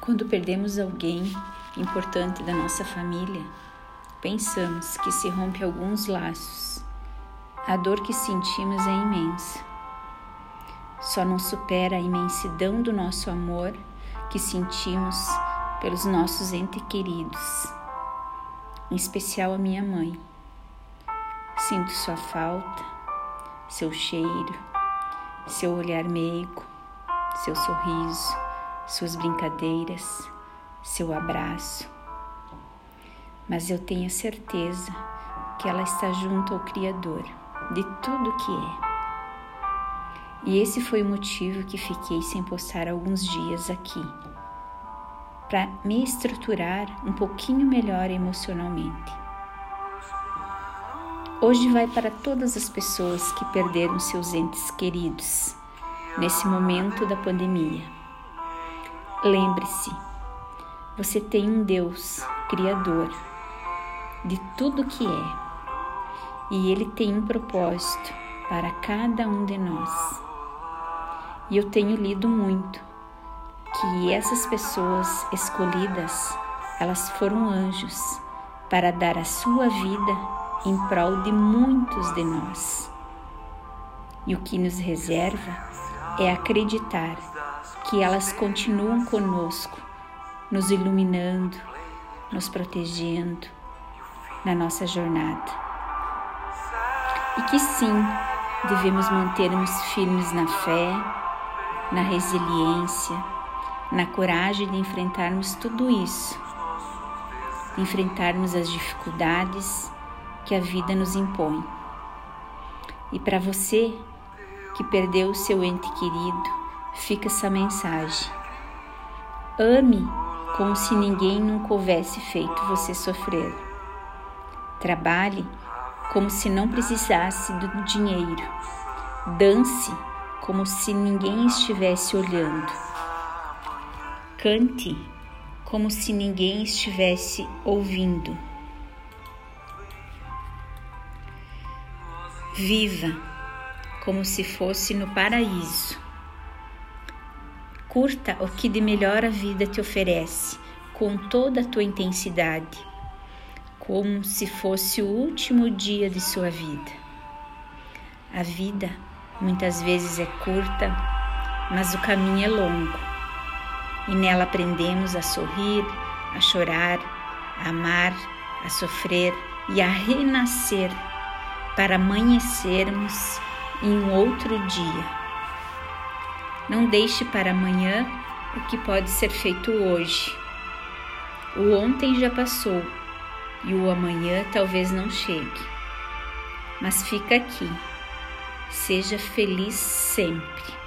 Quando perdemos alguém importante da nossa família, pensamos que se rompe alguns laços. A dor que sentimos é imensa. Só não supera a imensidão do nosso amor que sentimos pelos nossos entes queridos, em especial a minha mãe. Sinto sua falta, seu cheiro, seu olhar meigo, seu sorriso, suas brincadeiras, seu abraço. Mas eu tenho certeza que ela está junto ao Criador de tudo que é. E esse foi o motivo que fiquei sem postar alguns dias aqui, para me estruturar um pouquinho melhor emocionalmente. Hoje vai para todas as pessoas que perderam seus entes queridos nesse momento da pandemia. Lembre-se, você tem um Deus Criador de tudo que é e Ele tem um propósito para cada um de nós. E eu tenho lido muito que essas pessoas escolhidas, elas foram anjos para dar a sua vida em prol de muitos de nós. E o que nos reserva é acreditar que elas continuam conosco, nos iluminando, nos protegendo na nossa jornada. E que sim, devemos manter-nos firmes na fé, na resiliência, na coragem de enfrentarmos tudo isso, de enfrentarmos as dificuldades que a vida nos impõe. E para você que perdeu o seu ente querido, fica essa mensagem. Ame como se ninguém nunca houvesse feito você sofrer. Trabalhe como se não precisasse do dinheiro. Dance como se ninguém estivesse olhando. Cante como se ninguém estivesse ouvindo. Viva como se fosse no paraíso. Curta o que de melhor a vida te oferece com toda a tua intensidade, como se fosse o último dia de sua vida. A vida Muitas vezes é curta, mas o caminho é longo. E nela aprendemos a sorrir, a chorar, a amar, a sofrer e a renascer para amanhecermos em outro dia. Não deixe para amanhã o que pode ser feito hoje. O ontem já passou e o amanhã talvez não chegue. Mas fica aqui Seja feliz sempre.